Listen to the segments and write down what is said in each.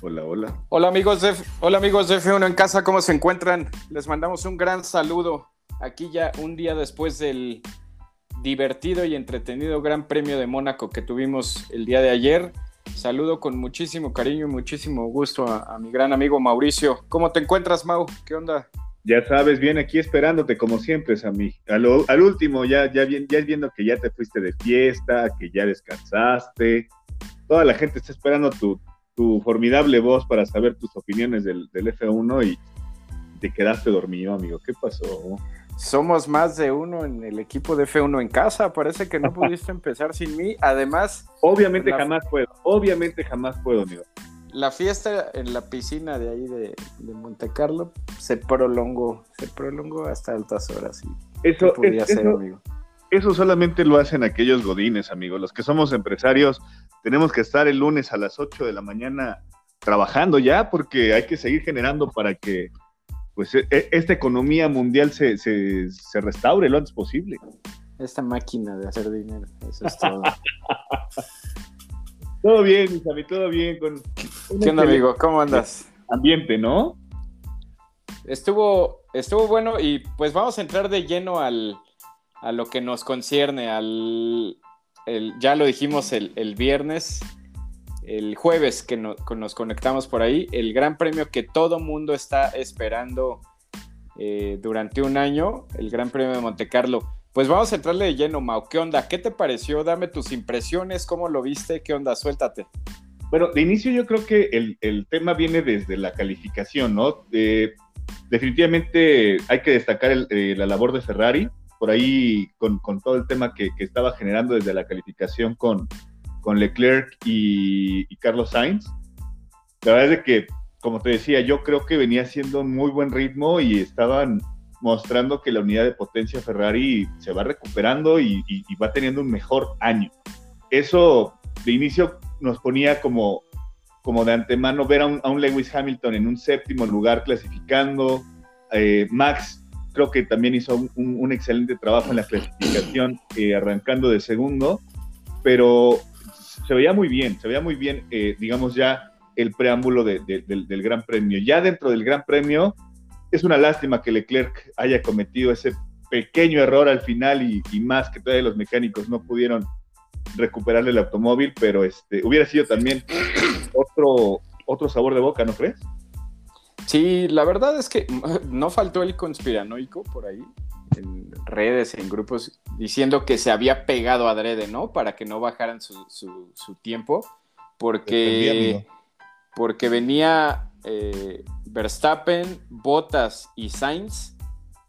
Hola, hola. Hola amigos de, hola amigos de F1 en casa, ¿cómo se encuentran? Les mandamos un gran saludo. Aquí ya un día después del divertido y entretenido Gran Premio de Mónaco que tuvimos el día de ayer. Saludo con muchísimo cariño y muchísimo gusto a, a mi gran amigo Mauricio. ¿Cómo te encuentras, Mau? ¿Qué onda? Ya sabes, bien aquí esperándote como siempre, Sammy. Al, al último, ya, ya, bien, ya viendo que ya te fuiste de fiesta, que ya descansaste. Toda la gente está esperando tu, tu formidable voz para saber tus opiniones del, del F1 y te quedaste dormido, amigo. ¿Qué pasó? Somos más de uno en el equipo de F1 en casa. Parece que no pudiste empezar sin mí. Además. Obviamente la... jamás puedo. Obviamente jamás puedo, amigo. La fiesta en la piscina de ahí de, de Monte Carlo se prolongó. Se prolongó hasta altas horas. Y eso, podía es, ser, eso, amigo. Eso solamente lo hacen aquellos godines, amigo. Los que somos empresarios tenemos que estar el lunes a las 8 de la mañana trabajando ya porque hay que seguir generando para que pues esta economía mundial se, se, se, restaure lo antes posible. Esta máquina de hacer dinero, eso es todo. todo bien, Isami, todo bien. Con ¿Qué onda, amigo? ¿Cómo andas? Ambiente, ¿no? Estuvo, estuvo bueno y pues vamos a entrar de lleno al, a lo que nos concierne, al, el, ya lo dijimos el, el viernes, el jueves que no, nos conectamos por ahí, el gran premio que todo mundo está esperando eh, durante un año, el Gran Premio de Monte Carlo. Pues vamos a entrarle de lleno, Mau. ¿Qué onda? ¿Qué te pareció? Dame tus impresiones, ¿cómo lo viste? ¿Qué onda? Suéltate. Bueno, de inicio yo creo que el, el tema viene desde la calificación, ¿no? Eh, definitivamente hay que destacar el, eh, la labor de Ferrari, por ahí con, con todo el tema que, que, estaba generando desde la calificación con, con Leclerc y, y, Carlos Sainz. La verdad es que, como te decía, yo creo que venía haciendo un muy buen ritmo y estaban mostrando que la unidad de potencia Ferrari se va recuperando y, y, y va teniendo un mejor año. Eso de inicio nos ponía como, como de antemano ver a un, a un Lewis Hamilton en un séptimo lugar clasificando, eh, Max creo que también hizo un, excelente trabajo en la clasificación, eh, arrancando de segundo, pero se veía muy bien, se veía muy bien, eh, digamos ya, el preámbulo de, de, del, del Gran Premio. Ya dentro del Gran Premio, es una lástima que Leclerc haya cometido ese pequeño error al final y, y más que todavía los mecánicos no pudieron recuperarle el automóvil, pero este hubiera sido también otro, otro sabor de boca, ¿no crees? Sí, la verdad es que no faltó el conspiranoico por ahí, en redes, en grupos, diciendo que se había pegado adrede, ¿no? Para que no bajaran su, su, su tiempo, porque, porque venía eh, Verstappen, Bottas y Sainz,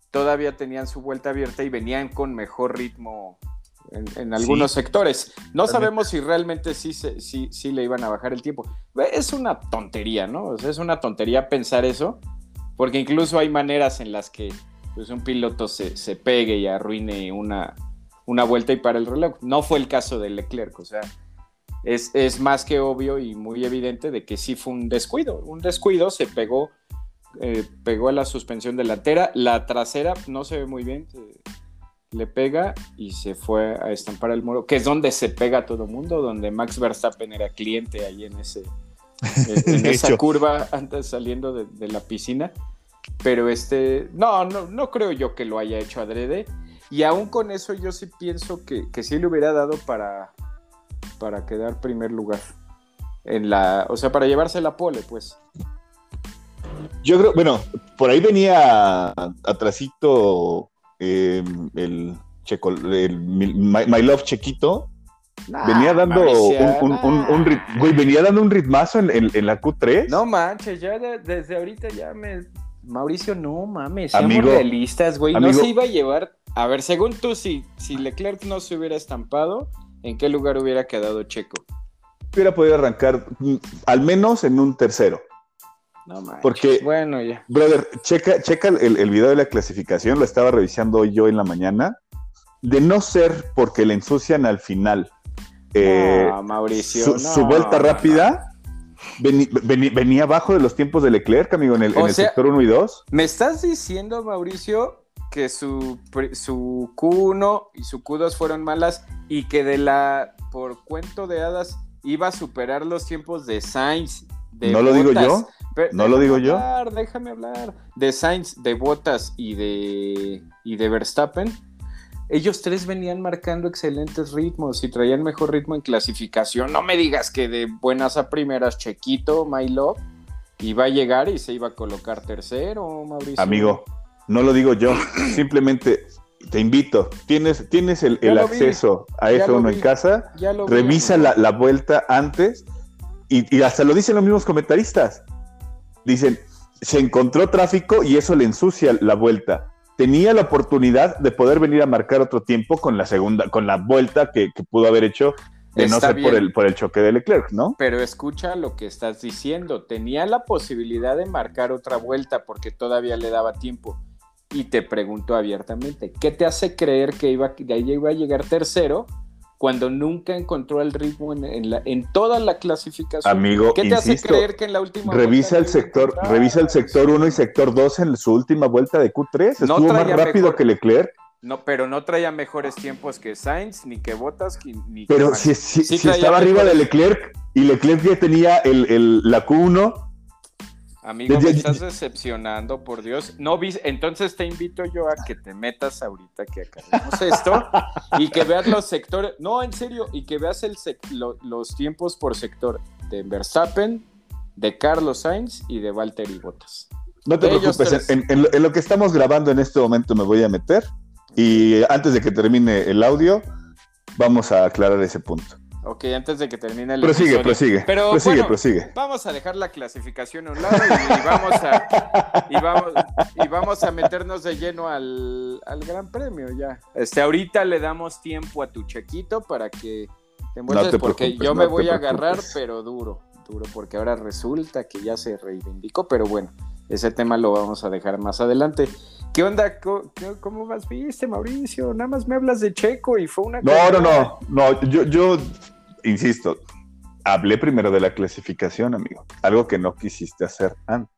todavía tenían su vuelta abierta y venían con mejor ritmo en, en, algunos sí. sectores. No sabemos si realmente sí, sí, sí, le iban a bajar el tiempo. Es una tontería, ¿no? O sea, es una tontería pensar eso, porque incluso hay maneras en las que pues, un piloto se, se pegue y arruine una, una, vuelta y para el reloj. No fue el caso de Leclerc, o sea, es, es, más que obvio y muy evidente de que sí fue un descuido. Un descuido se pegó. Eh, pegó a la suspensión delantera, la trasera no se ve muy bien, le pega y se fue a estampar el muro, que es donde se pega todo el mundo, donde Max Verstappen era cliente ahí en, ese, en esa curva antes saliendo de, de, la piscina. Pero este, no, no, no creo yo que lo haya hecho adrede. Y aún con eso yo sí pienso que, que sí le hubiera dado para, para quedar primer lugar. En la, o sea, para llevarse la pole, pues. Yo creo, bueno, por ahí venía atrasito eh, el, Checo, el My, My Love Chequito, nah, venía dando Mauricio, un, un, un, un rit, güey, venía dando un ritmazo en, en, en, la Q3. No manches, ya de, desde ahorita ya me. Mauricio, no mames, seamos amigo, realistas, güey. No se iba a llevar. A ver, según tú, si, si Leclerc no se hubiera estampado, ¿en qué lugar hubiera quedado Checo? Hubiera podido arrancar mm, al menos en un tercero. No manches. Porque, bueno, ya. Brother, checa, checa el, el, video de la clasificación, lo estaba revisando yo en la mañana. De no ser porque le ensucian al final eh, no, Mauricio, su, no, su vuelta rápida, vení, vení, venía abajo de los tiempos de Leclerc, amigo, en el, en el sea, sector 1 y 2. ¿Me estás diciendo, Mauricio, que su, su Q1 y su Q2 fueron malas y que de la, por cuento de hadas, iba a superar los tiempos de Sainz no lo digo yo. No lo digo yo. Déjame hablar. De Sainz, de Bottas y de, y de Verstappen. Ellos tres venían marcando excelentes ritmos y traían mejor ritmo en clasificación. No me digas que de buenas a primeras, Chequito, My Love, iba a llegar y se iba a colocar tercero, Mauricio. Amigo, no lo digo yo. Simplemente te invito, tienes, tienes el, acceso a F1 en casa, revisa la, vuelta antes y, hasta lo dicen los mismos comentaristas. Dicen, se encontró tráfico y eso le ensucia la vuelta. Tenía la oportunidad de poder venir a marcar otro tiempo con la segunda, con la vuelta que, pudo haber hecho de no ser por el, por el choque de Leclerc, ¿no? Pero escucha lo que estás diciendo. Tenía la posibilidad de marcar otra vuelta porque todavía le daba tiempo y te pregunto abiertamente, ¿qué te hace creer que iba, iba a llegar tercero cuando nunca encontró el ritmo en, la, en toda la clasificación? Amigo, ¿qué te hace creer que en la última revisa el sector, revisa el sector 1 y sector 2 en su última vuelta de Q3? Estuvo más rápido que Leclerc. No, pero no traía mejores tiempos que Sainz, ni que Bottas, ni Pero si, si, estaba arriba de Leclerc y Leclerc ya tenía el, el, la Q1 Amigo, me estás decepcionando, por Dios. No entonces te invito yo a que te metas ahorita que acabemos esto y que veas los sectores, no, en serio, y que veas el los tiempos por sector de Verstappen, de Carlos Sainz y de Valtteri Bottas. No te preocupes, en, en, lo que estamos grabando en este momento me voy a meter y antes de que termine el audio, vamos a aclarar ese punto. Ok, antes de que termine el prosigue, episodio. Prosigue, Pero prosigue, prosigue. Vamos a dejar la clasificación a un lado y, vamos, a, y, vamos, y vamos a meternos de lleno al, al, Gran Premio ya. Este, ahorita le damos tiempo a tu chequito para que te envuelves porque yo me voy a agarrar, pero duro, duro, porque ahora resulta que ya se reivindicó, pero bueno, ese tema lo vamos a dejar más adelante. ¿Qué onda? ¿Cómo, vas? ¿Viste, Mauricio? Nada más me hablas de Checo y fue una... No, no, no, no, yo, yo, insisto, hablé primero de la clasificación, amigo, algo que no quisiste hacer antes.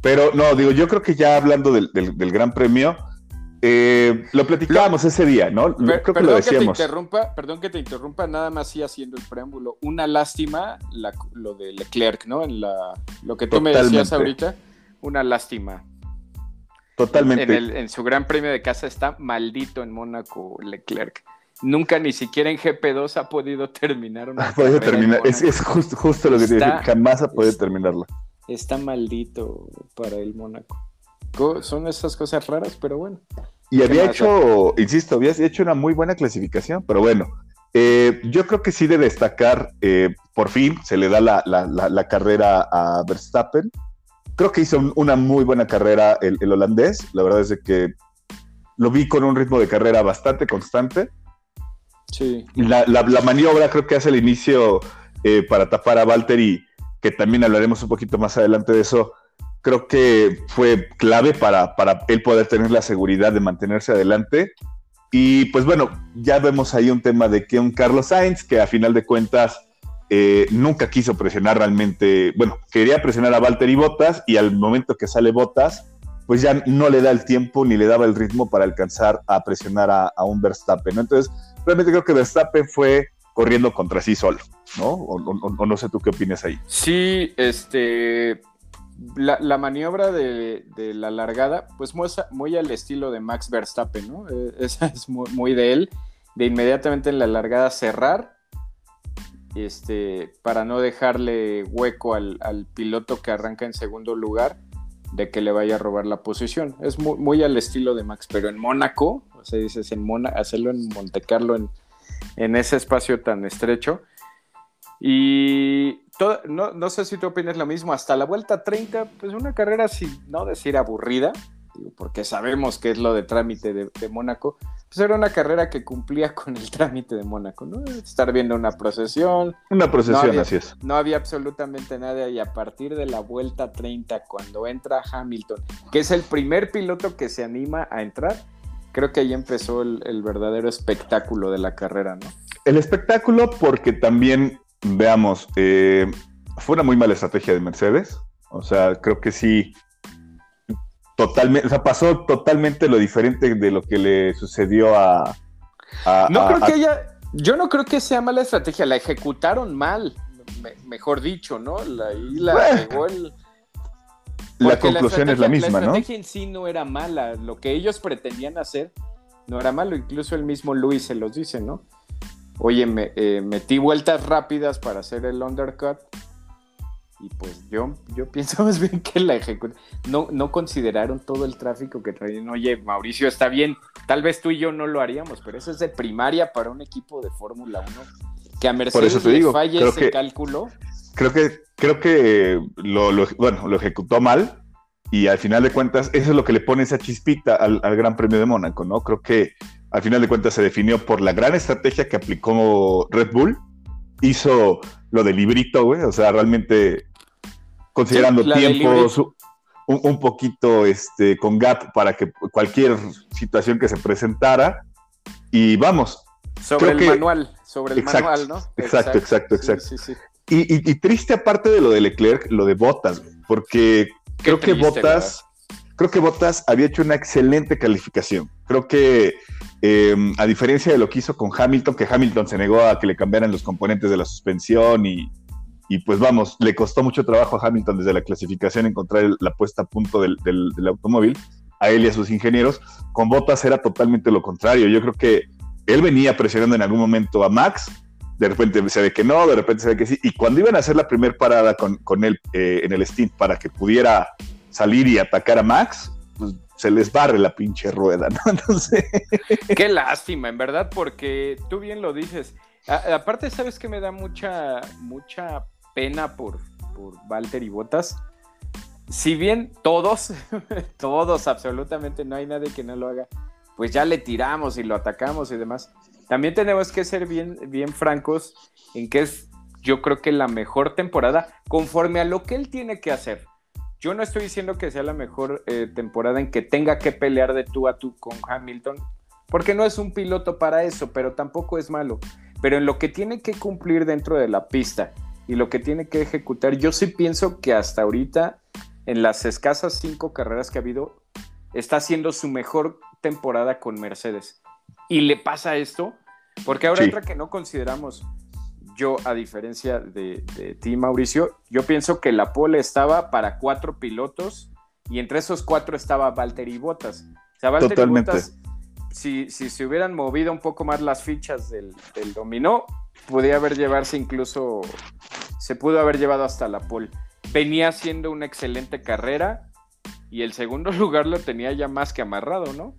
Pero no, digo, yo creo que ya hablando del, Gran Premio, eh, lo platicábamos ese día, ¿no? creo que lo decíamos. Que te interrumpa, perdón que te interrumpa, nada más sí haciendo el preámbulo. Una lástima lo de Leclerc, ¿no? En la, lo que tú me decías ahorita, una lástima. Totalmente. En, su gran premio de casa está maldito en Mónaco Leclerc. Nunca ni siquiera en GP2 ha podido terminar una. Ha podido terminar, es, justo, lo que te dije, jamás ha podido terminarla. Está maldito para el Mónaco. Son esas cosas raras, pero bueno. Y había hecho, insisto, había hecho una muy buena clasificación, pero bueno, eh, yo creo que sí de destacar, eh, por fin se le da la, la carrera a Verstappen creo que hizo una muy buena carrera el, holandés. La verdad es que lo vi con un ritmo de carrera bastante constante. Sí. La, maniobra creo que hace el inicio eh, para tapar a Valtteri, que también hablaremos un poquito más adelante de eso, creo que fue clave para, para él poder tener la seguridad de mantenerse adelante. Y pues bueno, ya vemos ahí un tema de que un Carlos Sainz, que a final de cuentas eh, nunca quiso presionar realmente, bueno, quería presionar a Valtteri Bottas y al momento que sale Bottas, pues ya no le da el tiempo ni le daba el ritmo para alcanzar a presionar a, un Verstappen, Entonces, realmente creo que Verstappen fue corriendo contra sí solo, ¿no? O, no sé tú qué opinas ahí. Sí, este, la, maniobra de, la largada, pues muy, muy, al estilo de Max Verstappen, ¿no? Eh, esa es muy, muy, de él, de inmediatamente en la largada cerrar este, para no dejarle hueco al, piloto que arranca en segundo lugar de que le vaya a robar la posición. Es muy, al estilo de Max, pero en Mónaco, o sea, dices en Mónaco, hacerlo en Monte Carlo en, en ese espacio tan estrecho. Y no, no, sé si tú opinas lo mismo, hasta la vuelta 30, pues una carrera, sin no decir aburrida, porque sabemos que es lo de trámite de, Mónaco, pues era una carrera que cumplía con el trámite de Mónaco, ¿no? Estar viendo una procesión. Una procesión, así es. No había absolutamente nada y a partir de la vuelta 30, cuando entra Hamilton, que es el primer piloto que se anima a entrar, creo que ahí empezó el, verdadero espectáculo de la carrera, ¿no? El espectáculo porque también, veamos, eh, fue una muy mala estrategia de Mercedes. O sea, creo que sí totalmente, o sea, pasó totalmente lo diferente de lo que le sucedió a. no creo que ella. Yo no creo que sea mala estrategia, la ejecutaron mal. mejor dicho, ¿no? La, la el... La conclusión es la misma, ¿no? La estrategia en sí no era mala, lo que ellos pretendían hacer no era malo, incluso el mismo Luis se los dice, ¿no? Oye, me, eh, metí vueltas rápidas para hacer el undercut, y pues yo, yo pienso más bien que la ejecución, no, no consideraron todo el tráfico que traían. Oye, Mauricio, está bien, tal vez tú y yo no lo haríamos, pero eso es de primaria para un equipo de Fórmula 1. Que a Mercedes Por eso falle ese cálculo. Creo que, creo que lo, bueno, lo ejecutó mal y al final de cuentas eso es lo que le pone esa chispita al, al Gran Premio de Mónaco, ¿no? Creo que al final de cuentas se definió por la gran estrategia que aplicó Red Bull, hizo lo del librito, güey, o sea, realmente considerando tiempos, un, poquito este, con gap para que cualquier situación que se presentara. Y vamos. Sobre el manual, sobre el manual, ¿no? Exacto, exacto, exacto. Y, triste aparte de lo de Leclerc, lo de Botas, porque creo que Botas, creo que Botas había hecho una excelente calificación. Creo que em, a diferencia de lo que hizo con Hamilton, que Hamilton se negó a que le cambiaran los componentes de la suspensión y, y pues vamos, le costó mucho trabajo a Hamilton desde la clasificación encontrar la puesta a punto del, automóvil, a él y a sus ingenieros. Con Bottas era totalmente lo contrario. Yo creo que él venía presionando en algún momento a Max, de repente se ve que no, de repente se ve que sí, y cuando iban a hacer la primera parada con, con él eh, en el stint para que pudiera salir y atacar a Max, pues se les barre la pinche rueda, ¿no? Qué lástima, en verdad, porque tú bien lo dices. aparte, ¿sabes que me da mucha, mucha pena por, por Walter y Botas. Si bien todos, todos absolutamente no hay nadie que no lo haga, pues ya le tiramos y lo atacamos y demás. También tenemos que ser bien, bien francos en que es, yo creo que la mejor temporada conforme a lo que él tiene que hacer. Yo no estoy diciendo que sea la mejor eh, temporada en que tenga que pelear de tú a tú con Hamilton, porque no es un piloto para eso, pero tampoco es malo. Pero en lo que tiene que cumplir dentro de la pista y lo que tiene que ejecutar. Yo sí pienso que hasta ahorita, en las escasas cinco carreras que ha habido, está haciendo su mejor temporada con Mercedes. Y le pasa esto, porque ahora otra que no consideramos, yo a diferencia de, ti, Mauricio, yo pienso que la pole estaba para cuatro pilotos y entre esos cuatro estaba Valtteri Bottas. O sea, Valtteri Bottas, si, si, se hubieran movido un poco más las fichas del, del dominó, podía haber llevarse incluso, se pudo haber llevado hasta la pole. Venía haciendo una excelente carrera y el segundo lugar lo tenía ya más que amarrado, ¿no?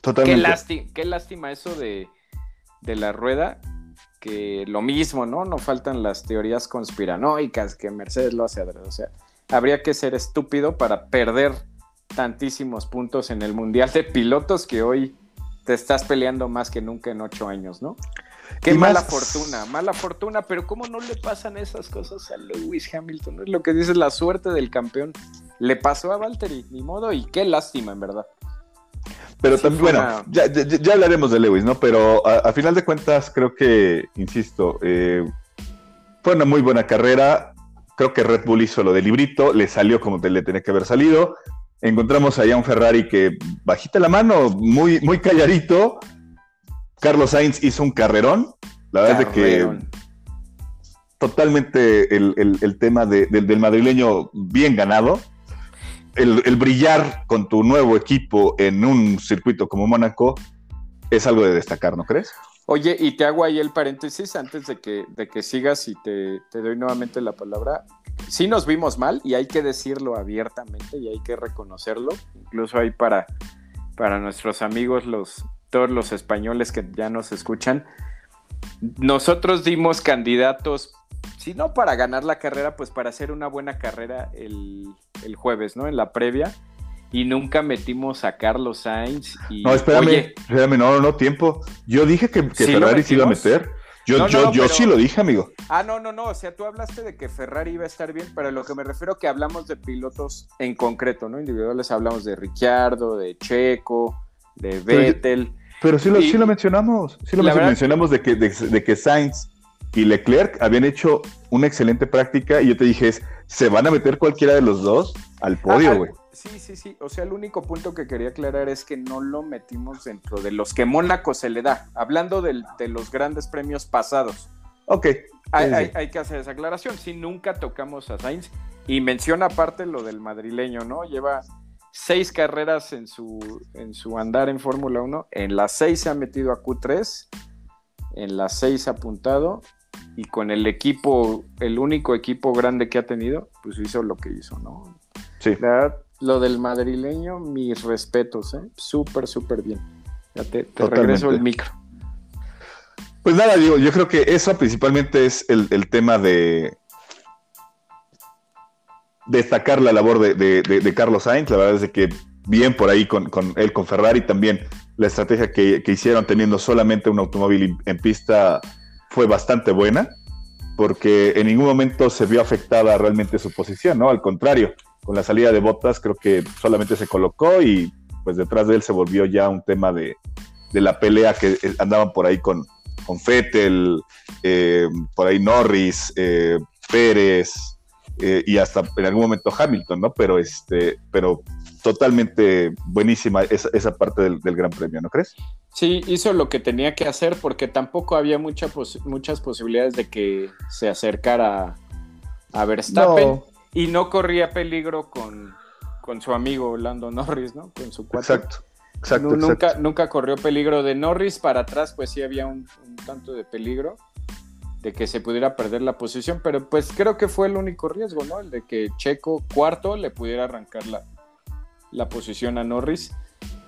Totalmente. Qué, lástima, qué lástima eso de, de la rueda, que lo mismo, ¿no? No faltan las teorías conspiranoicas que Mercedes lo hace O sea, habría que ser estúpido para perder tantísimos puntos en el Mundial de Pilotos que hoy te estás peleando más que nunca en ocho años, ¿no? Qué mala fortuna, mala fortuna, pero ¿cómo no le pasan esas cosas a Lewis Hamilton? Es lo que dice la suerte del campeón. Le pasó a Valtteri, ni modo, y qué lástima, en verdad. Pero también, bueno, ya, hablaremos de Lewis, ¿no? Pero a, final de cuentas, creo que, insisto, eh, fue una muy buena carrera. Creo que Red Bull hizo lo del librito, le salió como le tenía que haber salido. Encontramos allá un Ferrari que bajita la mano, muy, muy calladito, Carlos Sainz hizo un carrerón. La verdad es que totalmente el, tema del madrileño bien ganado. El, brillar con tu nuevo equipo en un circuito como Mónaco es algo de destacar, ¿no crees? Oye, y te hago ahí el paréntesis antes de que, de que sigas y te, te doy nuevamente la palabra. Sí nos vimos mal y hay que decirlo abiertamente y hay que reconocerlo, incluso ahí para, para nuestros amigos los, todos los españoles que ya nos escuchan, nosotros dimos candidatos, si no para ganar la carrera, pues para hacer una buena carrera el, jueves, ¿no? En la previa. Y nunca metimos a Carlos Sainz. Y, no, espérame, espérame, no, no, tiempo. Yo dije que, Ferrari se iba a meter. Yo, yo, yo sí lo dije, amigo. Ah, no, no, no. O sea, tú hablaste de que Ferrari iba a estar bien, pero lo que me refiero que hablamos de pilotos en concreto, ¿no? Individuales hablamos de Ricciardo, de Checo, de Vettel. Pero sí lo, sí lo mencionamos, sí lo mencionamos de que, de, que Sainz y Leclerc habían hecho una excelente práctica y yo te dije, ¿se van a meter cualquiera de los dos al podio, ah, ah, güey? sí, sí, sí. O sea, el único punto que quería aclarar es que no lo metimos dentro de los que Mónaco se le da. Hablando de los grandes premios pasados. Ok. Hay, que hacer esa aclaración. Si nunca tocamos a Sainz. Y menciona aparte lo del madrileño, ¿no? Lleva seis carreras en su, en su andar en Fórmula 1. En las seis se ha metido a Q3. En las seis ha apuntado. Y con el equipo, el único equipo grande que ha tenido, pues hizo lo que hizo, ¿no? Sí. lo del madrileño, mis respetos, ¿eh? Súper, súper bien. Ya te, regreso el micro. Pues nada, digo, yo creo que eso principalmente es el, tema de destacar la labor de, Carlos Sainz. La verdad es que bien por ahí con, él, con Ferrari también. La estrategia que, hicieron teniendo solamente un automóvil en pista fue bastante buena, porque en ningún momento se vio afectada realmente su posición, ¿no? Al contrario, con la salida de Botas creo que solamente se colocó y pues detrás de él se volvió ya un tema de, de la pelea que eh, andaban por ahí con, con Fettel, eh, por ahí Norris, eh, Pérez y hasta en algún momento Hamilton, ¿no? Pero este, pero totalmente buenísima esa, esa parte del, Gran Premio, ¿no crees? Sí, hizo lo que tenía que hacer porque tampoco había mucha muchas posibilidades de que se acercara a Verstappen y no corría peligro con, con su amigo Lando Norris, ¿no? Con su cuatro. Exacto. Exacto, nunca, nunca corrió peligro de Norris para atrás, pues sí había un, tanto de peligro de que se pudiera perder la posición, pero pues creo que fue el único riesgo, ¿no? El de que Checo cuarto le pudiera arrancar la, la posición a Norris,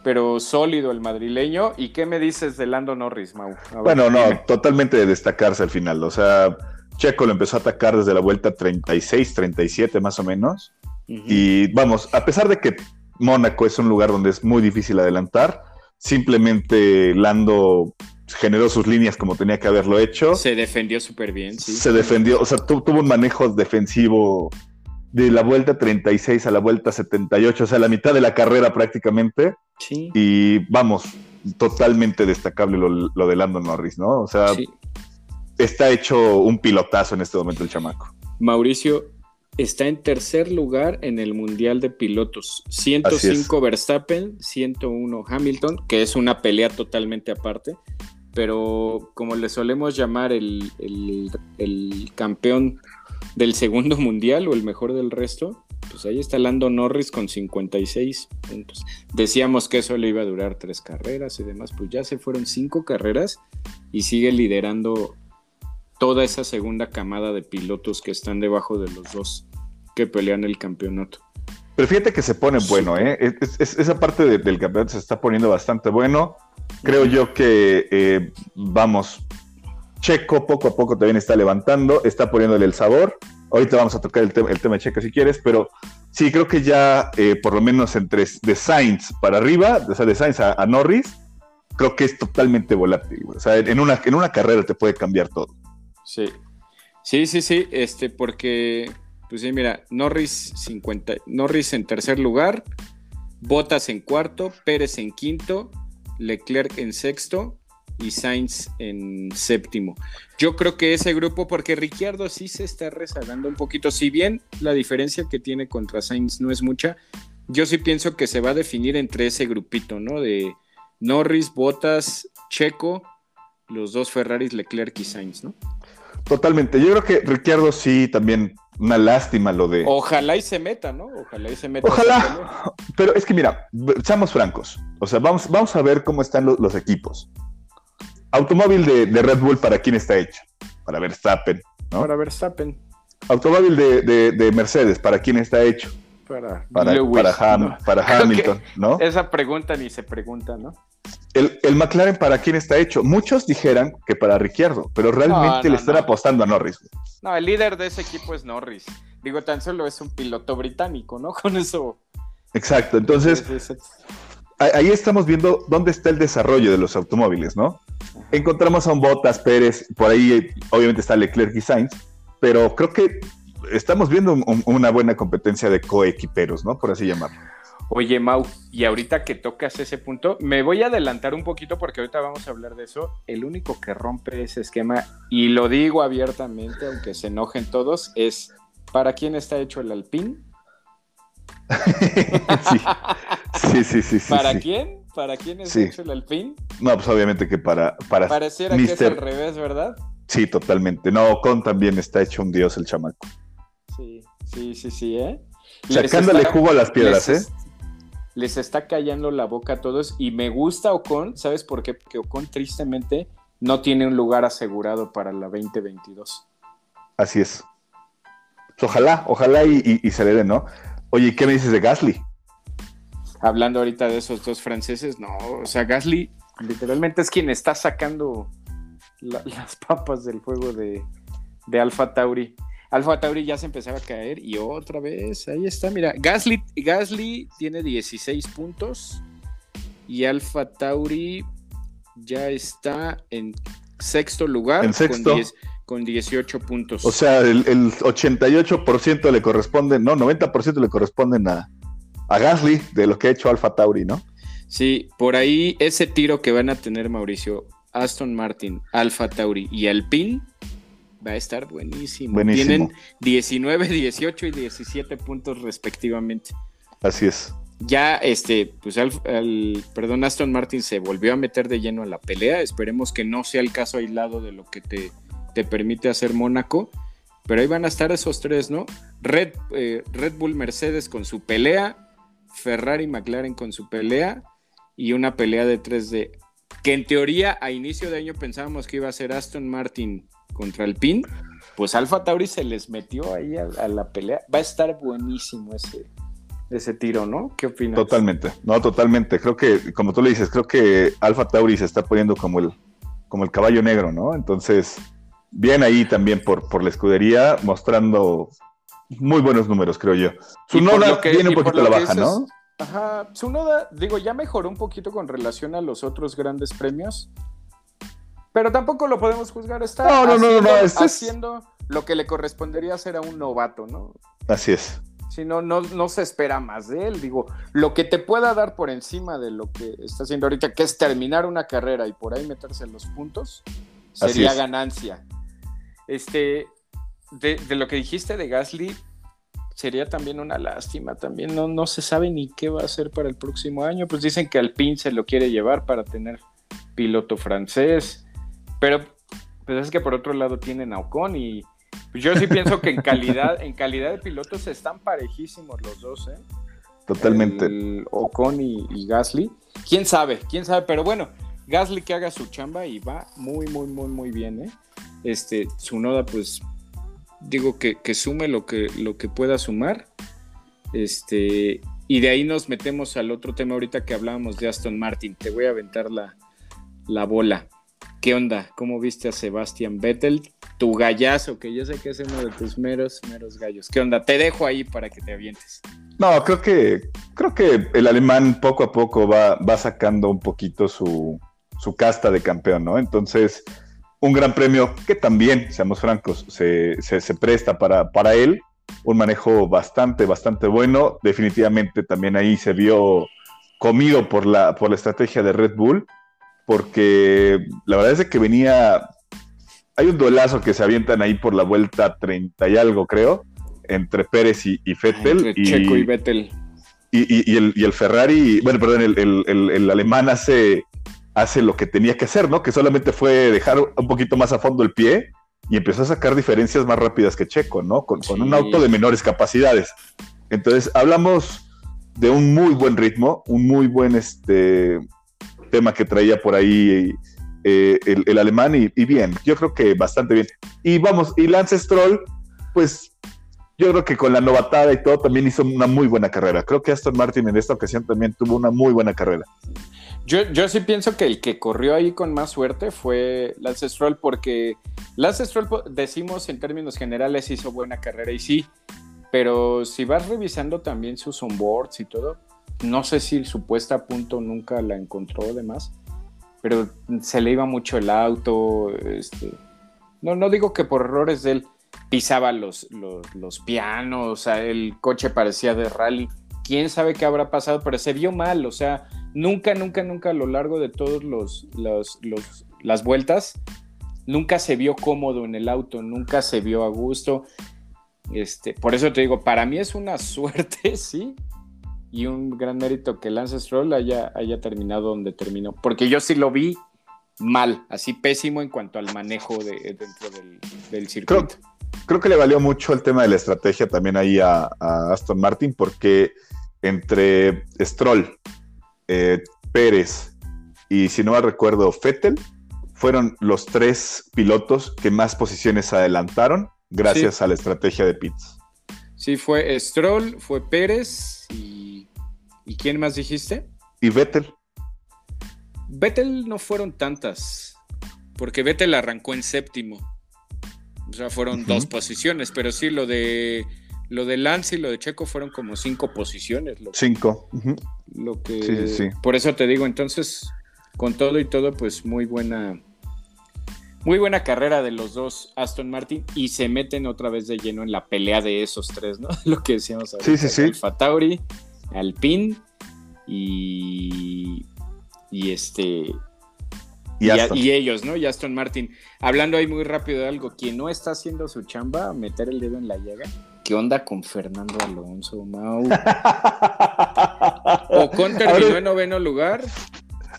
pero sólido el madrileño. ¿Y qué me dices de Lando Norris, Mau? bueno, no, totalmente de destacarse al final, o sea, Checo lo empezó a atacar desde la vuelta 36, 37 más o menos. Y vamos, a pesar de que Mónaco es un lugar donde es muy difícil adelantar. Simplemente Lando generó sus líneas como tenía que haberlo hecho. Se defendió súper bien, sí. Se defendió, o sea, tuvo un manejo defensivo de la vuelta 36 a la vuelta 78, o sea, la mitad de la carrera prácticamente. Sí. Y vamos, totalmente destacable lo, de Lando Norris, ¿no? O sea, está hecho un pilotazo en este momento el chamaco. Mauricio, está en tercer lugar en el Mundial de Pilotos. 105 Verstappen, 101 Hamilton, que es una pelea totalmente aparte. Pero como le solemos llamar el, campeón del segundo mundial o el mejor del resto, pues ahí está Lando Norris con 56 puntos. Decíamos que eso le iba a durar tres carreras y demás, pues ya se fueron cinco carreras y sigue liderando toda esa segunda camada de pilotos que están debajo de los dos que pelean el campeonato. Pero fíjate que se pone bueno, ¿eh? esa parte del campeonato se está poniendo bastante bueno. Creo yo que, eh, vamos, Checo poco a poco también está levantando, está poniéndole el sabor. Ahorita vamos a tocar el, tema de Checo si quieres, pero sí, creo que ya eh, por lo menos entre de Sainz para arriba, o sea, de Sainz a, Norris, creo que es totalmente volátil. O sea, en una, en una carrera te puede cambiar todo. Sí. Sí, sí, sí, este, porque, pues sí, mira, Norris 50, Norris en tercer lugar, Bottas en cuarto, Pérez en quinto, Leclerc en sexto y Sainz en séptimo. Yo creo que ese grupo, porque Ricciardo sí se está rezagando un poquito, si bien la diferencia que tiene contra Sainz no es mucha, yo sí pienso que se va a definir entre ese grupito, ¿no? De Norris, Bottas, Checo, los dos Ferraris, Leclerc y Sainz, ¿no? Totalmente. Yo creo que Ricciardo sí también una lástima lo de. Ojalá y se meta, ¿no? Ojalá y se meta. Ojalá. Pero es que mira, seamos francos. O sea, vamos, vamos a ver cómo están los, equipos. Automóvil de, Red Bull, ¿para quién está hecho? Para Verstappen, ¿no? Para Verstappen. Automóvil de, Mercedes, ¿para quién está hecho? Para, para, para Hamilton, ¿no? Esa pregunta ni se pregunta, ¿no? El, McLaren para quién está hecho. Muchos dijeran que para Ricciardo, pero realmente le están apostando a Norris. No, el líder de ese equipo es Norris. Digo, tan solo es un piloto británico, ¿no? Con eso. Exacto, entonces ahí estamos viendo dónde está el desarrollo de los automóviles, ¿no? Encontramos a un Bottas, Pérez, por ahí obviamente está Leclerc y Sainz, pero creo que estamos viendo una buena competencia de coequiperos, ¿no? Por así llamarlo. Oye, Mau, y ahorita que tocas ese punto, me voy a adelantar un poquito porque ahorita vamos a hablar de eso. El único que rompe ese esquema, y lo digo abiertamente, aunque se enojen todos, es ¿para quién está hecho el Alpine? sí. sí, sí, sí. ¿Para quién? ¿Para quién es hecho el Alpine? No, pues obviamente que para. para Pareciera que es al revés, ¿verdad? Sí, totalmente. No, Con también está hecho un dios el chamaco. Sí, sí, sí, ¿eh? Sacándole jugo a las piedras, les, ¿eh? Les está callando la boca a todos y me gusta Ocon, ¿sabes por qué? Porque Ocon tristemente no tiene un lugar asegurado para la 2022. Así es. Pues ojalá, ojalá y, se le dé, ¿no? Oye, ¿qué me dices de Gasly? Hablando ahorita de esos dos franceses, no, o sea, Gasly literalmente es quien está sacando las papas del juego de, de Alfa Tauri. Alfa Tauri ya se empezaba a caer y otra vez, ahí está, mira, Gasly, Gasly tiene 16 puntos y Alfa Tauri ya está en sexto lugar. En sexto. Con, 18 puntos. O sea, el, 88% le corresponde, no, 90% le corresponden a, a Gasly de lo que ha hecho Alfa Tauri, ¿no? Sí, por ahí ese tiro que van a tener Mauricio, Aston Martin, Alfa Tauri y Alpine va a estar buenísimo. Tienen 19, 18 y 17 puntos respectivamente. Así es. Ya, este, pues al, perdón, Aston Martin se volvió a meter de lleno a la pelea. Esperemos que no sea el caso aislado de lo que te, te permite hacer Mónaco. Pero ahí van a estar esos tres, ¿no? Red, eh, Red Bull Mercedes con su pelea, Ferrari McLaren con su pelea y una pelea de 3D. Que en teoría a inicio de año pensábamos que iba a ser Aston Martin contra el PIN, pues Alfa Tauri se les metió ahí a, la pelea. Va a estar buenísimo ese, ese tiro, ¿no? ¿Qué opinas? Totalmente, no, totalmente. Creo que, como tú le dices, creo que Alfa Tauri se está poniendo como el, como el caballo negro, ¿no? Entonces, bien ahí también por, por la escudería, mostrando muy buenos números, creo yo. Su noda viene un poquito a la baja, ¿no? Ajá, su noda, digo, ya mejoró un poquito con relación a los otros grandes premios, pero tampoco lo podemos juzgar. Está no, no, haciendo, no, no, haciendo lo que le correspondería ser a un novato, ¿no? Así es. Si no, no, se espera más de él. Digo, lo que te pueda dar por encima de lo que está haciendo ahorita, que es terminar una carrera y por ahí meterse en los puntos, sería ganancia. Este, de, lo que dijiste de Gasly, sería también una lástima. También no, no se sabe ni qué va a hacer para el próximo año. Pues dicen que Alpine se lo quiere llevar para tener piloto francés. Pero pues es que por otro lado tienen a Ocon y pues, yo sí pienso que en calidad, en calidad de pilotos están parejísimos los dos, ¿eh? Totalmente. Ocon y, Gasly. ¿Quién sabe? ¿Quién sabe? Pero bueno, Gasly que haga su chamba y va muy, muy, muy, muy bien, ¿eh? Este, su noda, pues, digo que, sume lo que, lo que pueda sumar. Este, y de ahí nos metemos al otro tema ahorita que hablábamos de Aston Martin. Te voy a aventar la, la bola. ¿Qué onda? ¿Cómo viste a Sebastian Vettel? Tu gallazo, que yo sé que es uno de tus meros, meros gallos. ¿Qué onda? Te dejo ahí para que te avientes. No, creo que, creo que el alemán poco a poco va, va sacando un poquito su, casta de campeón, ¿no? Entonces, un gran premio que también, seamos francos, se, presta para, para él. Un manejo bastante, bastante bueno. Definitivamente también ahí se vio comido por la, por la estrategia de Red Bull porque la verdad es que venía, hay un duelazo que se avientan ahí por la vuelta 30 y algo, creo, entre Pérez y, y Fettel. y, Checo y Vettel. Y, el, Ferrari, bueno, perdón, el, alemán hace, hace lo que tenía que hacer, ¿no? Que solamente fue dejar un poquito más a fondo el pie y empezó a sacar diferencias más rápidas que Checo, ¿no? Con, con un auto de menores capacidades. Entonces, hablamos de un muy buen ritmo, un muy buen este, tema que traía por ahí eh, el, alemán y, bien, yo creo que bastante bien. Y vamos, y Lance Stroll, pues yo creo que con la novatada y todo también hizo una muy buena carrera. Creo que Aston Martin en esta ocasión también tuvo una muy buena carrera. Yo, yo sí pienso que el que corrió ahí con más suerte fue Lance Stroll porque Lance Stroll, decimos en términos generales, hizo buena carrera y sí, pero si vas revisando también sus onboards y todo, no sé si su puesta punto nunca la encontró además, pero se le iba mucho el auto, este, no, no digo que por errores de él pisaba los, los, pianos, o sea, el coche parecía de rally, quién sabe qué habrá pasado, pero se vio mal, o sea, nunca, nunca, nunca a lo largo de todas los, los, las vueltas, nunca se vio cómodo en el auto, nunca se vio a gusto. Este, por eso te digo, para mí es una suerte, sí, y un gran mérito que Lance Stroll haya, haya terminado donde terminó. Porque yo sí lo vi mal, así pésimo en cuanto al manejo de, dentro del, circuito. Creo, que le valió mucho el tema de la estrategia también ahí a, Aston Martin, porque entre Stroll, eh, Pérez y si no me recuerdo, Fettel, fueron los tres pilotos que más posiciones adelantaron gracias a la estrategia de Pitts. Sí, fue Stroll, fue Pérez. ¿Y quién más dijiste? Y Vettel. Vettel no fueron tantas, porque Vettel arrancó en séptimo. O sea, fueron dos posiciones, pero sí, lo de lo de Lance y lo de Checo fueron como cinco posiciones. cinco. Lo que, sí, sí, Por eso te digo, entonces, con todo y todo, pues muy buena, muy buena carrera de los dos Aston Martin y se meten otra vez de lleno en la pelea de esos tres, ¿no? Lo que decíamos ahorita. Sí, sí, sí. Alfa Alpine y y este y, ellos, ¿no? Y Aston Martin. Hablando ahí muy rápido de algo, quien no está haciendo su chamba, meter el dedo en la llaga. ¿Qué onda con Fernando Alonso, Mau? Ocon terminó en noveno lugar.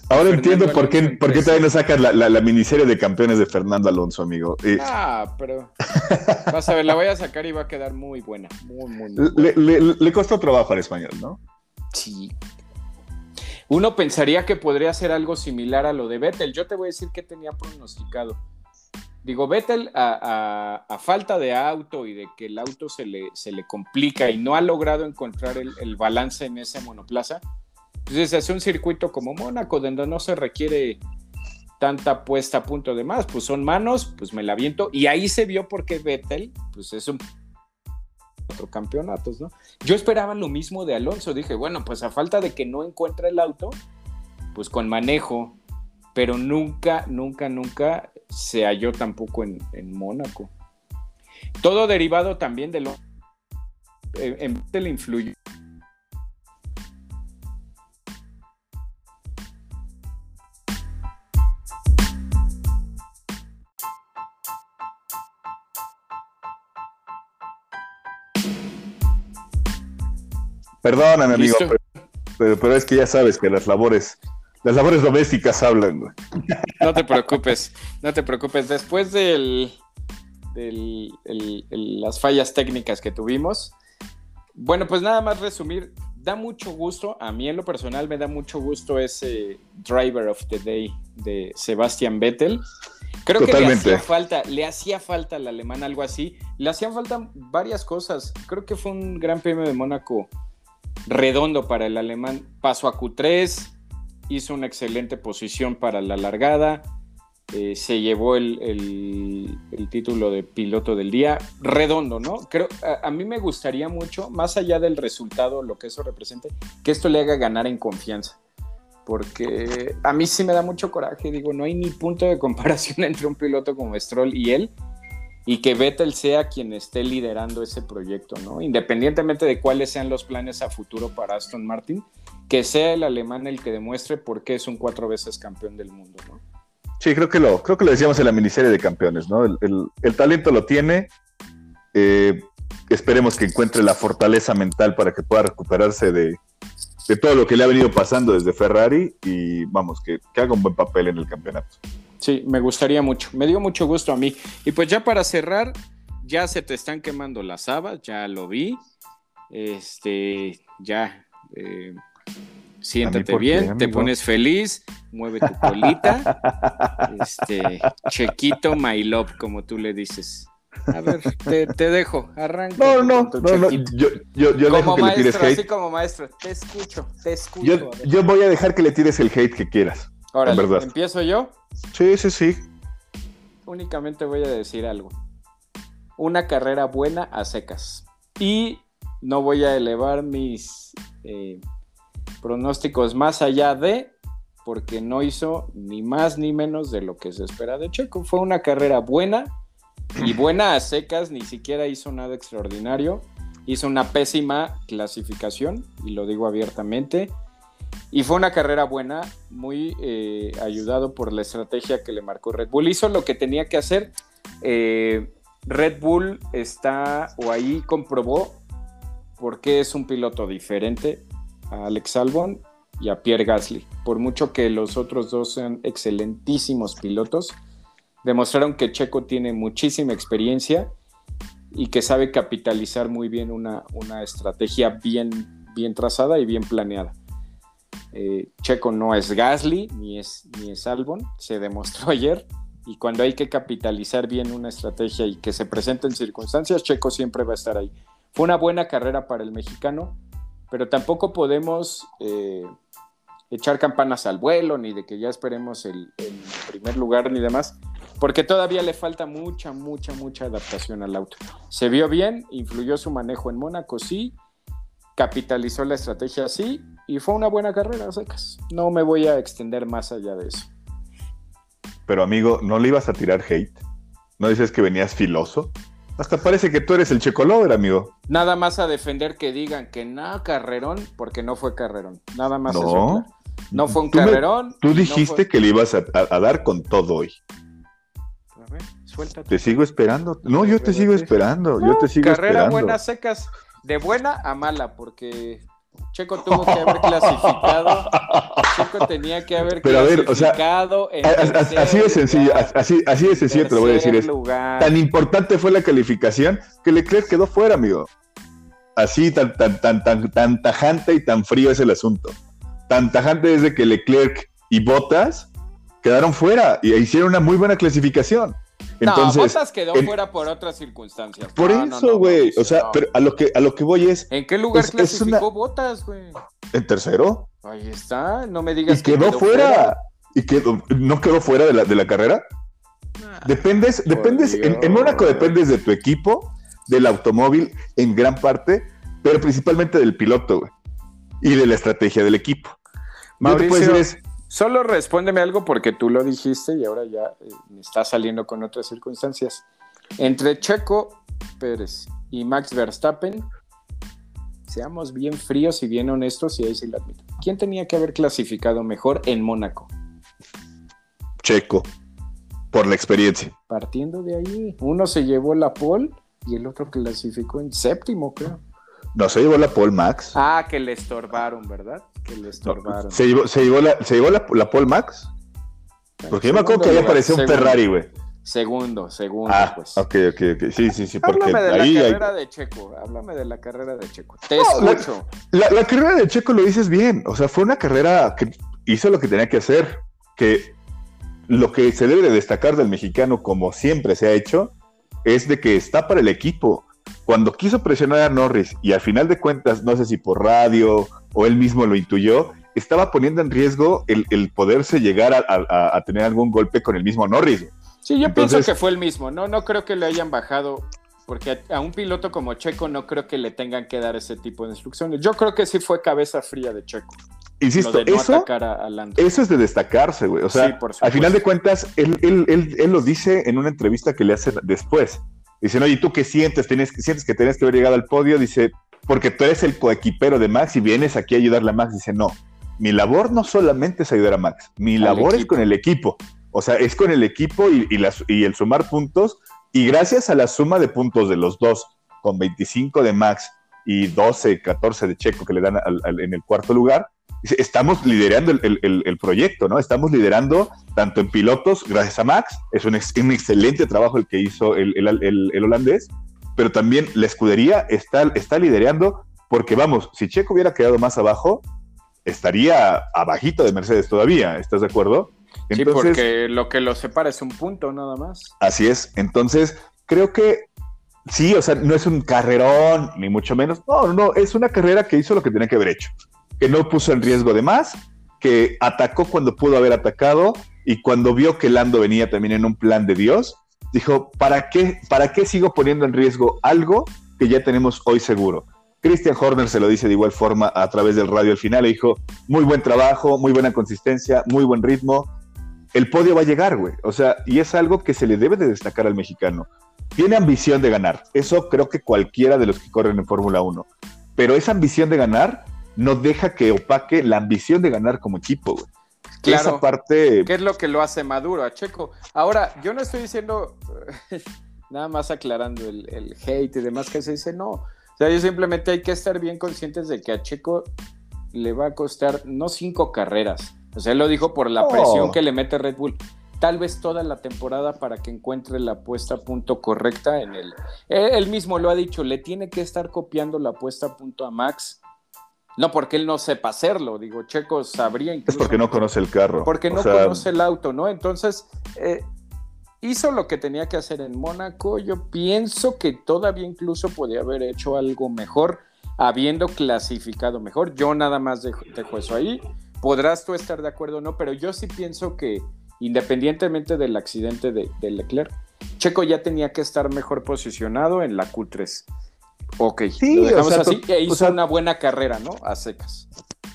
Ahora entiendo por qué, por qué todavía no sacas la, la, miniserie de campeones de Fernando Alonso, amigo. Ah, pero vas a ver, la voy a sacar y va a quedar muy buena. Muy, muy, muy buena. Le, le, le costó trabajo al español, ¿no? Sí, uno pensaría que podría ser algo similar a lo de Vettel. Yo te voy a decir que tenía pronosticado. Digo, Vettel a, falta de auto y de que el auto se le, se le complica y no ha logrado encontrar el, balance en ese monoplaza, entonces hace un circuito como Mónaco, donde no se requiere tanta puesta a punto de más, pues son manos, pues me la viento. Y ahí se vio porque Vettel, pues es un otro campeonatos, ¿no? Yo esperaba lo mismo de Alonso, dije, bueno, pues a falta de que no encuentre el auto, pues con manejo, pero nunca, nunca, nunca se halló tampoco en, Mónaco. Todo derivado también de lo... En, en le influyó Perdóname, amigo, pero, pero, es que ya sabes que las labores, las labores domésticas hablan, güey. No te preocupes, no te preocupes. Después de las fallas técnicas que tuvimos, bueno, pues nada más resumir, da mucho gusto, a mí en lo personal me da mucho gusto ese Driver of the Day de Sebastian Vettel. Creo que le hacía falta, le hacía falta al alemán algo así. Le hacían falta varias cosas. Creo que fue un gran premio de Mónaco redondo para el alemán. Pasó a Q3, hizo una excelente posición para la largada, eh, se llevó el, título de piloto del día. Redondo, ¿no? Creo, a, mí me gustaría mucho, más allá del resultado, lo que eso represente, que esto le haga ganar en confianza. Porque a mí sí me da mucho coraje, digo, no hay ni punto de comparación entre un piloto como Stroll y él y que Vettel sea quien esté liderando ese proyecto, ¿no? Independientemente de cuáles sean los planes a futuro para Aston Martin, que sea el alemán el que demuestre por qué es un cuatro veces campeón del mundo, ¿no? Sí, creo que lo, creo que lo decíamos en la miniserie de campeones, ¿no? El, talento lo tiene. Eh, esperemos que encuentre la fortaleza mental para que pueda recuperarse de, todo lo que le ha venido pasando desde Ferrari y vamos, que haga un buen papel en el campeonato. Sí, me gustaría mucho. Me dio mucho gusto a mí. Y pues ya para cerrar, ya se te están quemando las habas, ya lo vi. Este, ya. Eh, siéntate bien, te pones feliz, mueve tu colita. este, chequito my love, como tú le dices. A ver, te, dejo, arranca. No, no, no, no, yo, yo, yo como dejo que maestro, le tires hate. Así como maestro, te escucho, te escucho. Yo, yo voy a dejar que le tires el hate que quieras. Ahora, ¿empiezo yo? Sí, sí, sí. Únicamente voy a decir algo. Una carrera buena a secas. Y no voy a elevar mis eh, pronósticos más allá de, porque no hizo ni más ni menos de lo que se espera de Checo. Fue una carrera buena y buena a secas, ni siquiera hizo nada extraordinario. Hizo una pésima clasificación, y lo digo abiertamente y fue una carrera buena, muy eh, ayudado por la estrategia que le marcó Red Bull. Hizo lo que tenía que hacer. Eh, Red Bull está, o ahí comprobó por qué es un piloto diferente a Alex Albon y a Pierre Gasly. por mucho que los otros dos sean excelentísimos pilotos, demostraron que Checo tiene muchísima experiencia y que sabe capitalizar muy bien una, una estrategia bien, bien trazada y bien planeada. Eh, Checo no es Gasly ni es, ni es Albon, se demostró ayer. Y cuando hay que capitalizar bien una estrategia y que se presenten circunstancias, Checo siempre va a estar ahí. Fue una buena carrera para el mexicano, pero tampoco podemos eh, echar campanas al vuelo, ni de que ya esperemos el, el, primer lugar, ni demás, porque todavía le falta mucha, mucha, mucha adaptación al auto. Se vio bien, influyó su manejo en Mónaco, sí, capitalizó la estrategia, sí, y fue una buena carrera, secas. No me voy a extender más allá de eso. Pero amigo, ¿no le ibas a tirar hate? ¿No dices que venías filoso? Hasta parece que tú eres el checolover, amigo. Nada más a defender que digan que no, carrerón, porque no fue carrerón. Nada más no. eso. No fue un tú carrerón. Me, tú dijiste no fue... que le ibas a, a, a, dar con todo hoy. A ver, suéltate. Te sigo esperando. No, yo te sigo esperando. No, yo te sigo carrera esperando. buenas secas, de buena a mala, porque Checo tuvo que haber clasificado. Checo tenía que haber Pero clasificado. A ver, o sea, en así de sencillo, así, así de sencillo te lo voy a decir. Es, tan importante fue la calificación que Leclerc quedó fuera, amigo. Así tan, tan, tan, tan, tan tajante y tan frío es el asunto. Tan tajante desde que Leclerc y Bottas quedaron fuera y hicieron una muy buena clasificación. Entonces, no, Bottas quedó en, fuera por otras circunstancias. Por no, eso, güey. No, o sea, pero a lo que a lo que voy es. ¿En qué lugar es, clasificó es una... Bottas, güey? En tercero. Ahí está. No me digas y que quedó, quedó fuera. fuera. Y quedó, no quedó fuera de la, de la carrera. Ah, dependes, dependes. En, en Mónaco dependes de tu equipo, del automóvil, en gran parte, pero principalmente del piloto, güey. Y de la estrategia del equipo. Mauricio, es, Solo respóndeme algo porque tú lo dijiste y ahora ya eh, me está saliendo con otras circunstancias. Entre Checo Pérez y Max Verstappen, seamos bien fríos y bien honestos, y ahí sí lo admito. ¿Quién tenía que haber clasificado mejor en Mónaco? Checo, por la experiencia. Partiendo de ahí, uno se llevó la pole y el otro clasificó en séptimo, creo. No, se llevó la Paul Max. Ah, que le estorbaron, ¿verdad? Que le estorbaron. No, se, llevó, se llevó, la, se llevó la, la Paul Max. Porque yo me acuerdo que ahí apareció un Ferrari, güey. Segundo, segundo, ah, pues. Ok, ok, ok. Sí, sí, sí. Porque háblame de ahí la carrera hay... de Checo. Háblame de la carrera de Checo. Te no, escucho. La, la, la, carrera de Checo lo dices bien. O sea, fue una carrera que hizo lo que tenía que hacer. Que lo que se debe de destacar del mexicano, como siempre se ha hecho, es de que está para el equipo cuando quiso presionar a Norris y al final de cuentas, no sé si por radio o él mismo lo intuyó, estaba poniendo en riesgo el, el poderse llegar a, a, a, tener algún golpe con el mismo Norris. Sí, yo Entonces, pienso que fue el mismo, no, no creo que le hayan bajado, porque a, a, un piloto como Checo no creo que le tengan que dar ese tipo de instrucciones. Yo creo que sí fue cabeza fría de Checo. Insisto, de no eso, eso es de destacarse, güey. O sea, sí, al final de cuentas, él, él, él, él lo dice en una entrevista que le hacen después. Dicen, oye, ¿tú qué sientes? ¿Tienes, ¿Sientes que tienes que haber llegado al podio? Dice, porque tú eres el coequipero de Max y vienes aquí a ayudarle a Max. Dice, no, mi labor no solamente es ayudar a Max, mi labor es con el equipo. O sea, es con el equipo y, y, las, y, el sumar puntos. Y gracias a la suma de puntos de los dos, con 25 de Max y 12, 14 de Checo que le dan al, al, en el cuarto lugar, estamos liderando el, el, el, proyecto, ¿no? Estamos liderando tanto en pilotos, gracias a Max, es un, ex, un excelente trabajo el que hizo el, el, holandés, pero también la escudería está, está liderando porque, vamos, si Checo hubiera quedado más abajo, estaría abajito de Mercedes todavía, ¿estás de acuerdo? Entonces, sí, porque lo que lo separa es un punto nada más. Así es, entonces creo que sí, o sea, no es un carrerón, ni mucho menos, no, no, es una carrera que hizo lo que tenía que haber hecho que no puso en riesgo de más, que atacó cuando pudo haber atacado y cuando vio que Lando venía también en un plan de Dios, dijo, ¿para qué, ¿para qué sigo poniendo en riesgo algo que ya tenemos hoy seguro? Christian Horner se lo dice de igual forma a través del radio al final, le dijo, muy buen trabajo, muy buena consistencia, muy buen ritmo, el podio va a llegar, güey. O sea, y es algo que se le debe de destacar al mexicano. Tiene ambición de ganar, eso creo que cualquiera de los que corren en Fórmula 1, pero esa ambición de ganar no deja que opaque la ambición de ganar como equipo, güey. Claro, Esa parte... ¿qué es lo que lo hace maduro a Checo? Ahora, yo no estoy diciendo, nada más aclarando el, el, hate y demás que se dice, no. O sea, yo simplemente hay que estar bien conscientes de que a Checo le va a costar no cinco carreras, O sea, él lo dijo por la presión que le mete Red Bull. Tal vez toda la temporada para que encuentre la puesta a punto correcta en el. Él mismo lo ha dicho, le tiene que estar copiando la puesta a punto a Max. No porque él no sepa hacerlo, digo, Checo sabría incluso. Es porque no conoce el carro. Porque no conoce el auto, ¿no? Entonces, eh, hizo lo que tenía que hacer en Mónaco. Yo pienso que todavía incluso podía haber hecho algo mejor, habiendo clasificado mejor. Yo nada más dejo, eso ahí. Podrás tú estar de acuerdo o no, pero yo sí pienso que independientemente del accidente de, Leclerc, Checo ya tenía que estar mejor posicionado en la Q3. Ok, sí, lo dejamos así. E hizo una buena carrera, ¿no? A secas.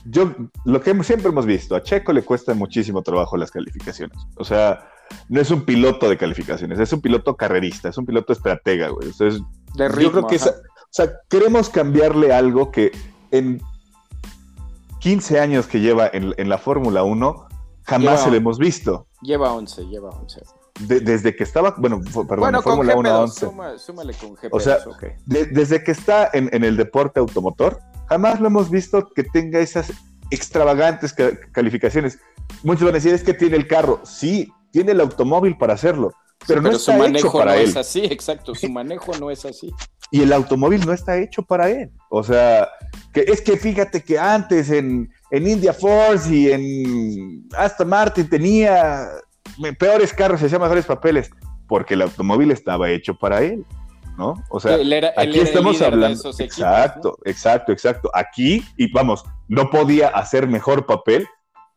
Yo, lo que siempre hemos visto, a Checo le cuesta muchísimo trabajo las calificaciones. O sea, no es un piloto de calificaciones, es un piloto carrerista, es un piloto estratega, güey. Entonces, yo creo que o sea, queremos cambiarle algo que en 15 años que lleva en, la Fórmula 1 jamás se le hemos visto. Lleva 11, lleva 11. Desde que estaba, bueno, perdón, en Fórmula 1 11. súmale con GP2, o sea, desde que está en, en, el deporte automotor, jamás lo hemos visto que tenga esas extravagantes calificaciones. Muchos van a decir, es que tiene el carro. Sí, tiene el automóvil para hacerlo, pero, no está su manejo hecho para no él. es así, exacto, su manejo no es así. Y el automóvil no está hecho para él. O sea, que es que fíjate que antes en, en India Force y en Aston Martin tenía peores carros y hacía mejores papeles, porque el automóvil estaba hecho para él. ¿no? O sea, aquí estamos hablando. exacto, exacto, exacto. Aquí, y vamos, no podía hacer mejor papel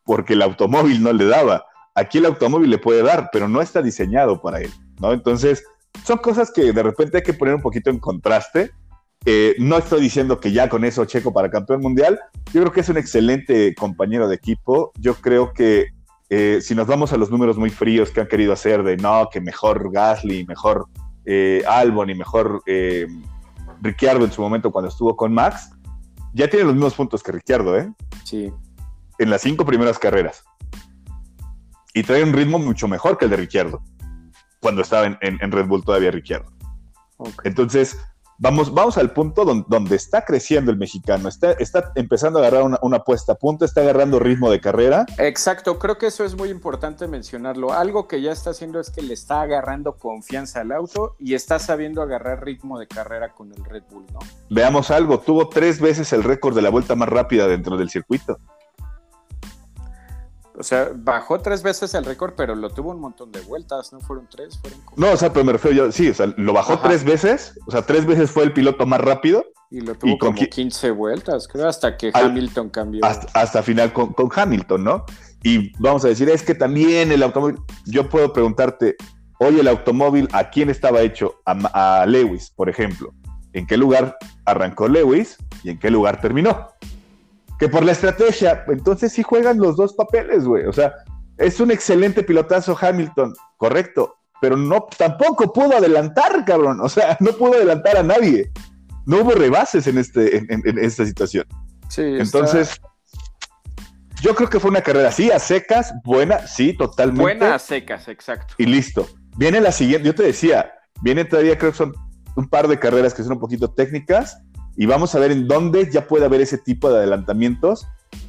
porque el automóvil no le daba. Aquí el automóvil le puede dar, pero no está diseñado para él, ¿no? Entonces, son cosas que de repente hay que poner un poquito en contraste. Eh, no estoy diciendo que ya con eso Checo para campeón mundial. Yo creo que es un excelente compañero de equipo. Yo creo que eh, si nos vamos a los números muy fríos que han querido hacer de no, que mejor Gasly, mejor eh, Albon y mejor Ricciardo en su momento cuando estuvo con Max, ya tiene los mismos puntos que Ricciardo, ¿eh? Sí. En las cinco primeras carreras y trae un ritmo mucho mejor que el de Ricciardo, cuando estaba en, Red Bull todavía Ricciardo. Entonces, vamos, vamos al punto donde, está creciendo el mexicano, está, está empezando a agarrar una, puesta a punto, está agarrando ritmo de carrera. Exacto, creo que eso es muy importante mencionarlo. Algo que ya está haciendo es que le está agarrando confianza al auto y está sabiendo agarrar ritmo de carrera con el Red Bull, ¿no? Veamos algo, tuvo tres veces el récord de la vuelta más rápida dentro del circuito. O sea, bajó tres veces el récord, pero lo tuvo un montón de vueltas, ¿no? Fueron tres, fueron No, o sea, pero me refiero yo, sí, o sea, lo bajó tres veces, o sea, tres veces fue el piloto más rápido. Y lo tuvo como 15 vueltas, creo, hasta que Hamilton cambió. Hasta, final con, Hamilton, ¿no? Y vamos a decir, es que también el automóvil, yo puedo preguntarte, oye, el automóvil, ¿a quién estaba hecho? a Lewis, por ejemplo. ¿En qué lugar arrancó Lewis y en qué lugar terminó? Que por la estrategia, entonces sí juegan los dos papeles, güey. O sea, es un excelente pilotazo Hamilton, correcto, pero no tampoco pudo adelantar, cabrón. O sea, no pudo adelantar a nadie. No hubo rebases en, este, en, esta situación. Sí, entonces, yo creo que fue una carrera así, a secas, buena, sí, totalmente. Buena a secas, exacto. Y listo. Viene la siguiente, yo te decía, viene todavía, creo que son un par de carreras que son un poquito técnicas y vamos a ver en dónde ya puede haber ese tipo de adelantamientos,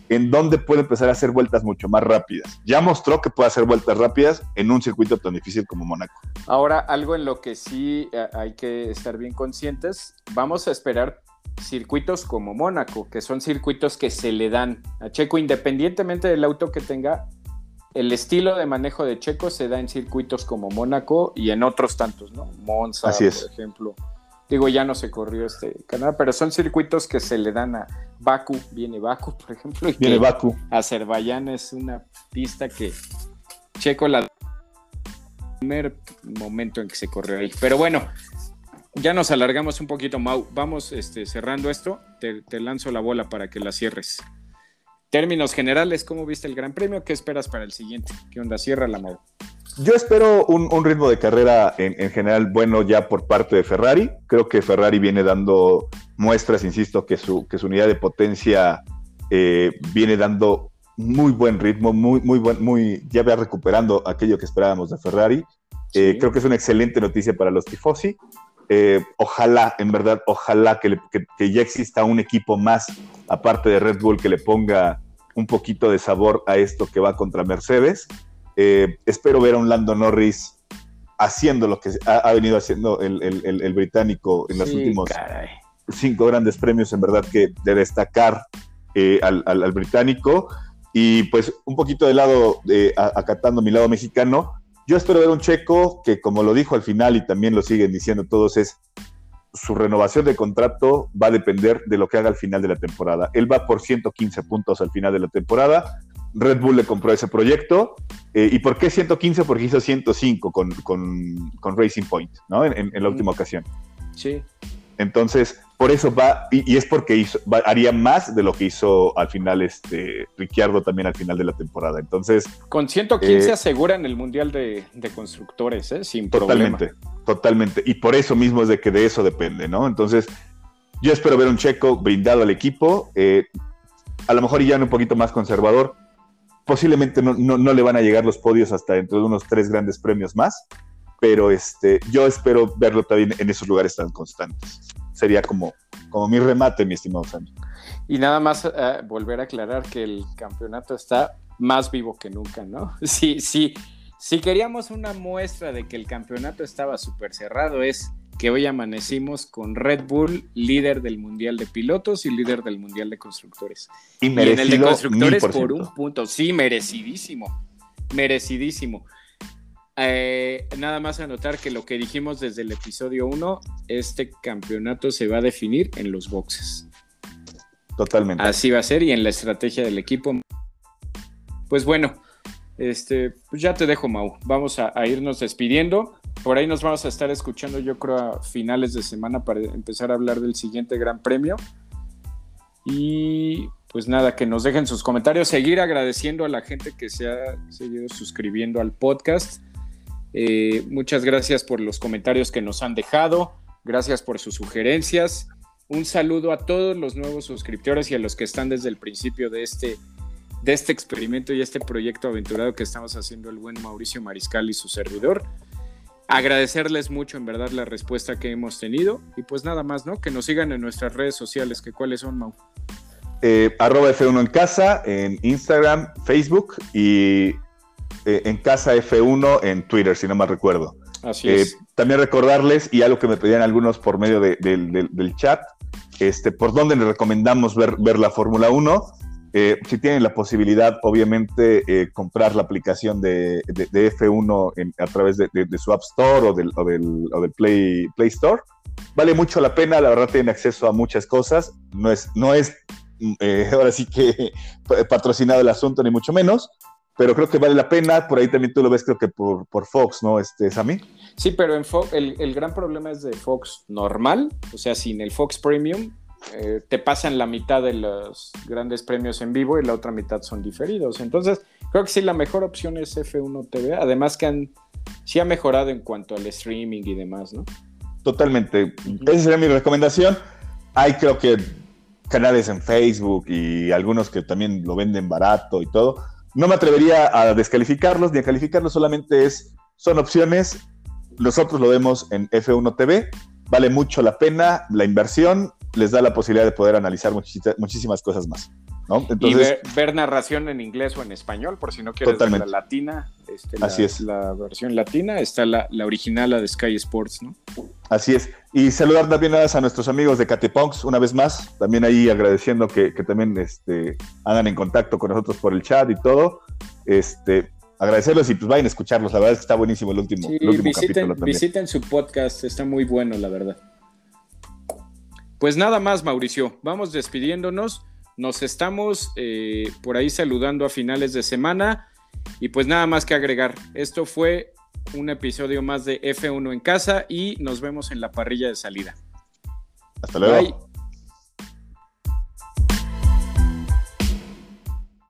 en dónde puede empezar a hacer vueltas mucho más rápidas. Ya mostró que puede hacer vueltas rápidas en un circuito tan difícil como Mónaco. Ahora, algo en lo que sí eh, hay que estar bien conscientes, vamos a esperar circuitos como Mónaco, que son circuitos que se le dan a Checo independientemente del auto que tenga. El estilo de manejo de Checo se da en circuitos como Mónaco y en otros tantos, ¿no? Monza, por ejemplo. Digo, ya no se corrió este Canadá, pero son circuitos que se le dan a Baku, viene Baku, por ejemplo. Y viene Baku. Azerbaiyán es una pista que Checo la primer momento en que se corrió ahí. Pero bueno, ya nos alargamos un poquito, Mau. Vamos este, cerrando esto. Te, te, lanzo la bola para que la cierres. Términos generales, ¿cómo viste el Gran Premio? ¿Qué esperas para el siguiente? ¿Qué onda? Cierra la Mau. Yo espero un, ritmo de carrera en, general bueno ya por parte de Ferrari. Creo que Ferrari viene dando muestras, insisto, que su, que su unidad de potencia eh, viene dando muy buen ritmo, muy, muy buen, muy, ya va recuperando aquello que esperábamos de Ferrari. Eh, creo que es una excelente noticia para los tifosi. Eh, ojalá, en verdad, ojalá que, que, ya exista un equipo más, aparte de Red Bull, que le ponga un poquito de sabor a esto que va contra Mercedes. Eh, espero ver a un Lando Norris haciendo lo que ha, venido haciendo el, británico en los últimos cinco grandes premios, en verdad que de destacar eh, al, británico. Y pues un poquito de lado, acatando mi lado mexicano, yo espero ver un checo que, como lo dijo al final y también lo siguen diciendo todos, es su renovación de contrato va a depender de lo que haga al final de la temporada. Él va por 115 puntos al final de la temporada. Red Bull le compró ese proyecto. Eh, ¿Y por qué 115? Porque hizo 105 con, con, Racing Point, ¿no? En, en la última ocasión. Sí. Entonces, por eso va, y, es porque hizo, haría más de lo que hizo al final este Ricciardo también al final de la temporada. Entonces. Con 115 eh, aseguran el Mundial de, Constructores, ¿eh? sin totalmente, Totalmente, Y por eso mismo es de que de eso depende, ¿no? Entonces, yo espero ver un checo brindado al equipo. Eh, a lo mejor ya un poquito más conservador. Posiblemente no, no, le van a llegar los podios hasta dentro de unos tres grandes premios más pero este, yo espero verlo también en esos lugares tan constantes. Sería como, como mi remate, mi estimado Sammy. Y nada más eh, volver a aclarar que el campeonato está más vivo que nunca, ¿no? Sí, sí. Si queríamos una muestra de que el campeonato estaba súper cerrado, es que hoy amanecimos con Red Bull, líder del Mundial de Pilotos y líder del Mundial de Constructores. Y, y en el de Constructores por un punto. Sí, merecidísimo. Merecidísimo. Eh, nada más anotar que lo que dijimos desde el episodio 1, este campeonato se va a definir en los boxes. Totalmente. Así va a ser y en la estrategia del equipo. Pues bueno, este, pues ya te dejo, Mau. Vamos a, irnos despidiendo. Por ahí nos vamos a estar escuchando, yo creo, a finales de semana para empezar a hablar del siguiente Gran Premio. Y pues nada, que nos dejen sus comentarios. Seguir agradeciendo a la gente que se ha seguido suscribiendo al podcast. Eh, muchas gracias por los comentarios que nos han dejado. Gracias por sus sugerencias. Un saludo a todos los nuevos suscriptores y a los que están desde el principio de este, de este experimento y este proyecto aventurado que estamos haciendo el buen Mauricio Mariscal y su servidor. Agradecerles mucho en verdad la respuesta que hemos tenido y pues nada más, ¿no? Que nos sigan en nuestras redes sociales, que cuáles son, Mau. Eh, arroba F1 en casa, en Instagram, Facebook y eh, en Casa F1 en Twitter, si no mal recuerdo. Así es. Eh, también recordarles, y algo que me pedían algunos por medio del chat, este, por dónde les recomendamos ver, ver la Fórmula 1. Eh, si tienen la posibilidad, obviamente, comprar la aplicación de, F1 a través de, su App Store o del, del, Play, Play Store. Vale mucho la pena, la verdad tienen acceso a muchas cosas. No es, no es ahora sí que patrocinado el asunto, ni mucho menos, pero creo que vale la pena. Por ahí también tú lo ves, creo que por, por Fox, ¿no? Este, Sammy. Sí, pero en Fox, el, gran problema es de Fox normal, o sea, sin el Fox Premium, eh, te pasan la mitad de los grandes premios en vivo y la otra mitad son diferidos. Entonces, creo que sí, la mejor opción es F1 TV. Además que han, sí ha mejorado en cuanto al streaming y demás, ¿no? Totalmente. Esa sería mi recomendación. Hay creo que canales en Facebook y algunos que también lo venden barato y todo no me atrevería a descalificarlos ni a calificarlos, solamente es, son opciones. Nosotros lo vemos en F1 TV, vale mucho la pena la inversión, les da la posibilidad de poder analizar muchísimas cosas más. Y ver, narración en inglés o en español, por si no quieres ver la latina. Este, Así es. La versión latina está la, original, la de Sky Sports, ¿no? Así es. Y saludar también a nuestros amigos de Catepunks una vez más. También ahí agradeciendo que, también este, hagan en contacto con nosotros por el chat y todo. Este, agradecerlos y pues vayan a escucharlos. La verdad es que está buenísimo el último, visiten, capítulo Visiten su podcast, está muy bueno, la verdad. Pues nada más, Mauricio. Vamos despidiéndonos. Nos estamos eh, por ahí saludando a finales de semana. Y pues nada más que agregar. Esto fue un episodio más de F1 en casa y nos vemos en la parrilla de salida. Hasta luego.